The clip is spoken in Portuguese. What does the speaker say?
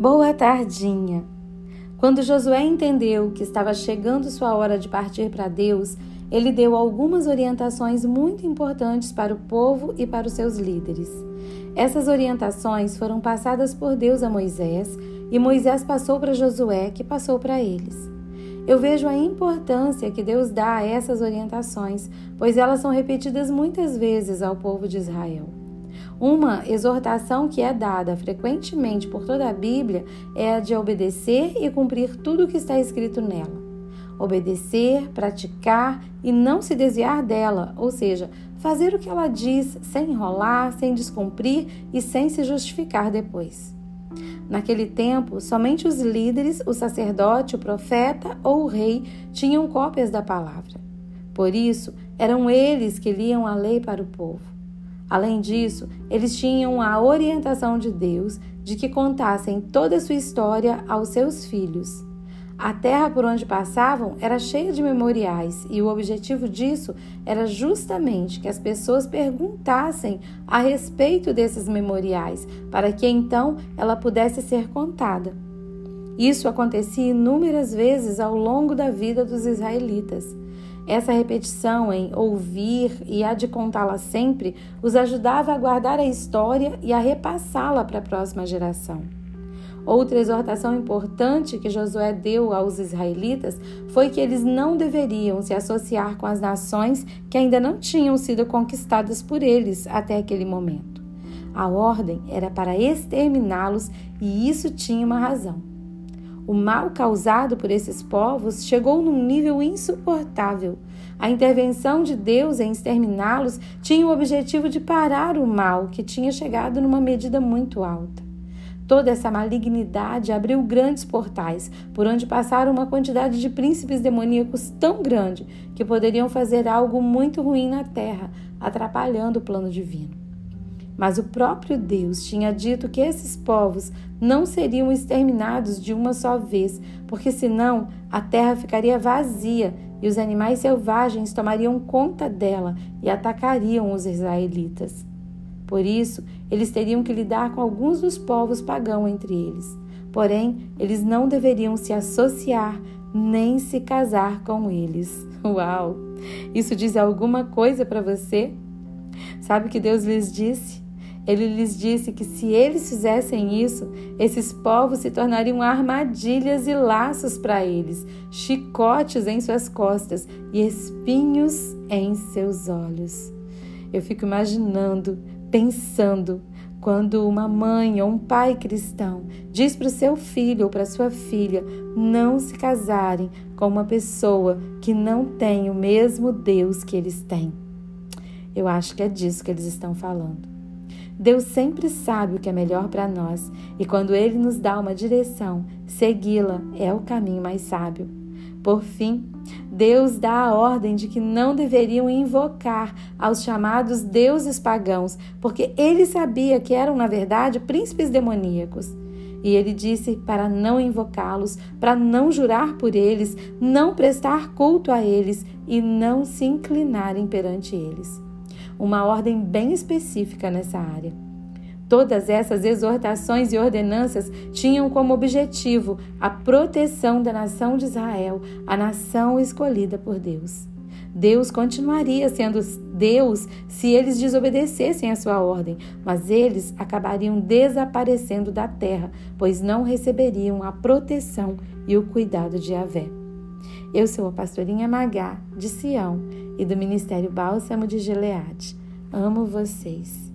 Boa tardinha! Quando Josué entendeu que estava chegando sua hora de partir para Deus, ele deu algumas orientações muito importantes para o povo e para os seus líderes. Essas orientações foram passadas por Deus a Moisés e Moisés passou para Josué, que passou para eles. Eu vejo a importância que Deus dá a essas orientações, pois elas são repetidas muitas vezes ao povo de Israel. Uma exortação que é dada frequentemente por toda a Bíblia é a de obedecer e cumprir tudo o que está escrito nela. Obedecer, praticar e não se desviar dela, ou seja, fazer o que ela diz sem enrolar, sem descumprir e sem se justificar depois. Naquele tempo, somente os líderes, o sacerdote, o profeta ou o rei tinham cópias da palavra. Por isso, eram eles que liam a lei para o povo. Além disso, eles tinham a orientação de Deus de que contassem toda a sua história aos seus filhos. A terra por onde passavam era cheia de memoriais e o objetivo disso era justamente que as pessoas perguntassem a respeito desses memoriais, para que então ela pudesse ser contada. Isso acontecia inúmeras vezes ao longo da vida dos israelitas. Essa repetição em ouvir e a de contá-la sempre os ajudava a guardar a história e a repassá-la para a próxima geração. Outra exortação importante que Josué deu aos israelitas foi que eles não deveriam se associar com as nações que ainda não tinham sido conquistadas por eles até aquele momento. A ordem era para exterminá-los e isso tinha uma razão. O mal causado por esses povos chegou num nível insuportável. A intervenção de Deus em exterminá-los tinha o objetivo de parar o mal, que tinha chegado numa medida muito alta. Toda essa malignidade abriu grandes portais, por onde passaram uma quantidade de príncipes demoníacos tão grande que poderiam fazer algo muito ruim na terra, atrapalhando o plano divino. Mas o próprio Deus tinha dito que esses povos não seriam exterminados de uma só vez, porque senão a terra ficaria vazia e os animais selvagens tomariam conta dela e atacariam os israelitas. Por isso, eles teriam que lidar com alguns dos povos pagãos entre eles. Porém, eles não deveriam se associar nem se casar com eles. Uau! Isso diz alguma coisa para você? Sabe o que Deus lhes disse? Ele lhes disse que se eles fizessem isso, esses povos se tornariam armadilhas e laços para eles, chicotes em suas costas e espinhos em seus olhos. Eu fico imaginando, pensando, quando uma mãe ou um pai cristão diz para o seu filho ou para sua filha não se casarem com uma pessoa que não tem o mesmo Deus que eles têm. Eu acho que é disso que eles estão falando. Deus sempre sabe o que é melhor para nós e quando Ele nos dá uma direção, segui-la é o caminho mais sábio. Por fim, Deus dá a ordem de que não deveriam invocar aos chamados deuses pagãos, porque ele sabia que eram, na verdade, príncipes demoníacos. E ele disse para não invocá-los, para não jurar por eles, não prestar culto a eles e não se inclinarem perante eles uma ordem bem específica nessa área. Todas essas exortações e ordenanças tinham como objetivo a proteção da nação de Israel, a nação escolhida por Deus. Deus continuaria sendo Deus se eles desobedecessem a sua ordem, mas eles acabariam desaparecendo da terra, pois não receberiam a proteção e o cuidado de Yahvé. Eu sou a pastorinha Magá, de Sião, e do Ministério Bálsamo de Gileade. Amo vocês.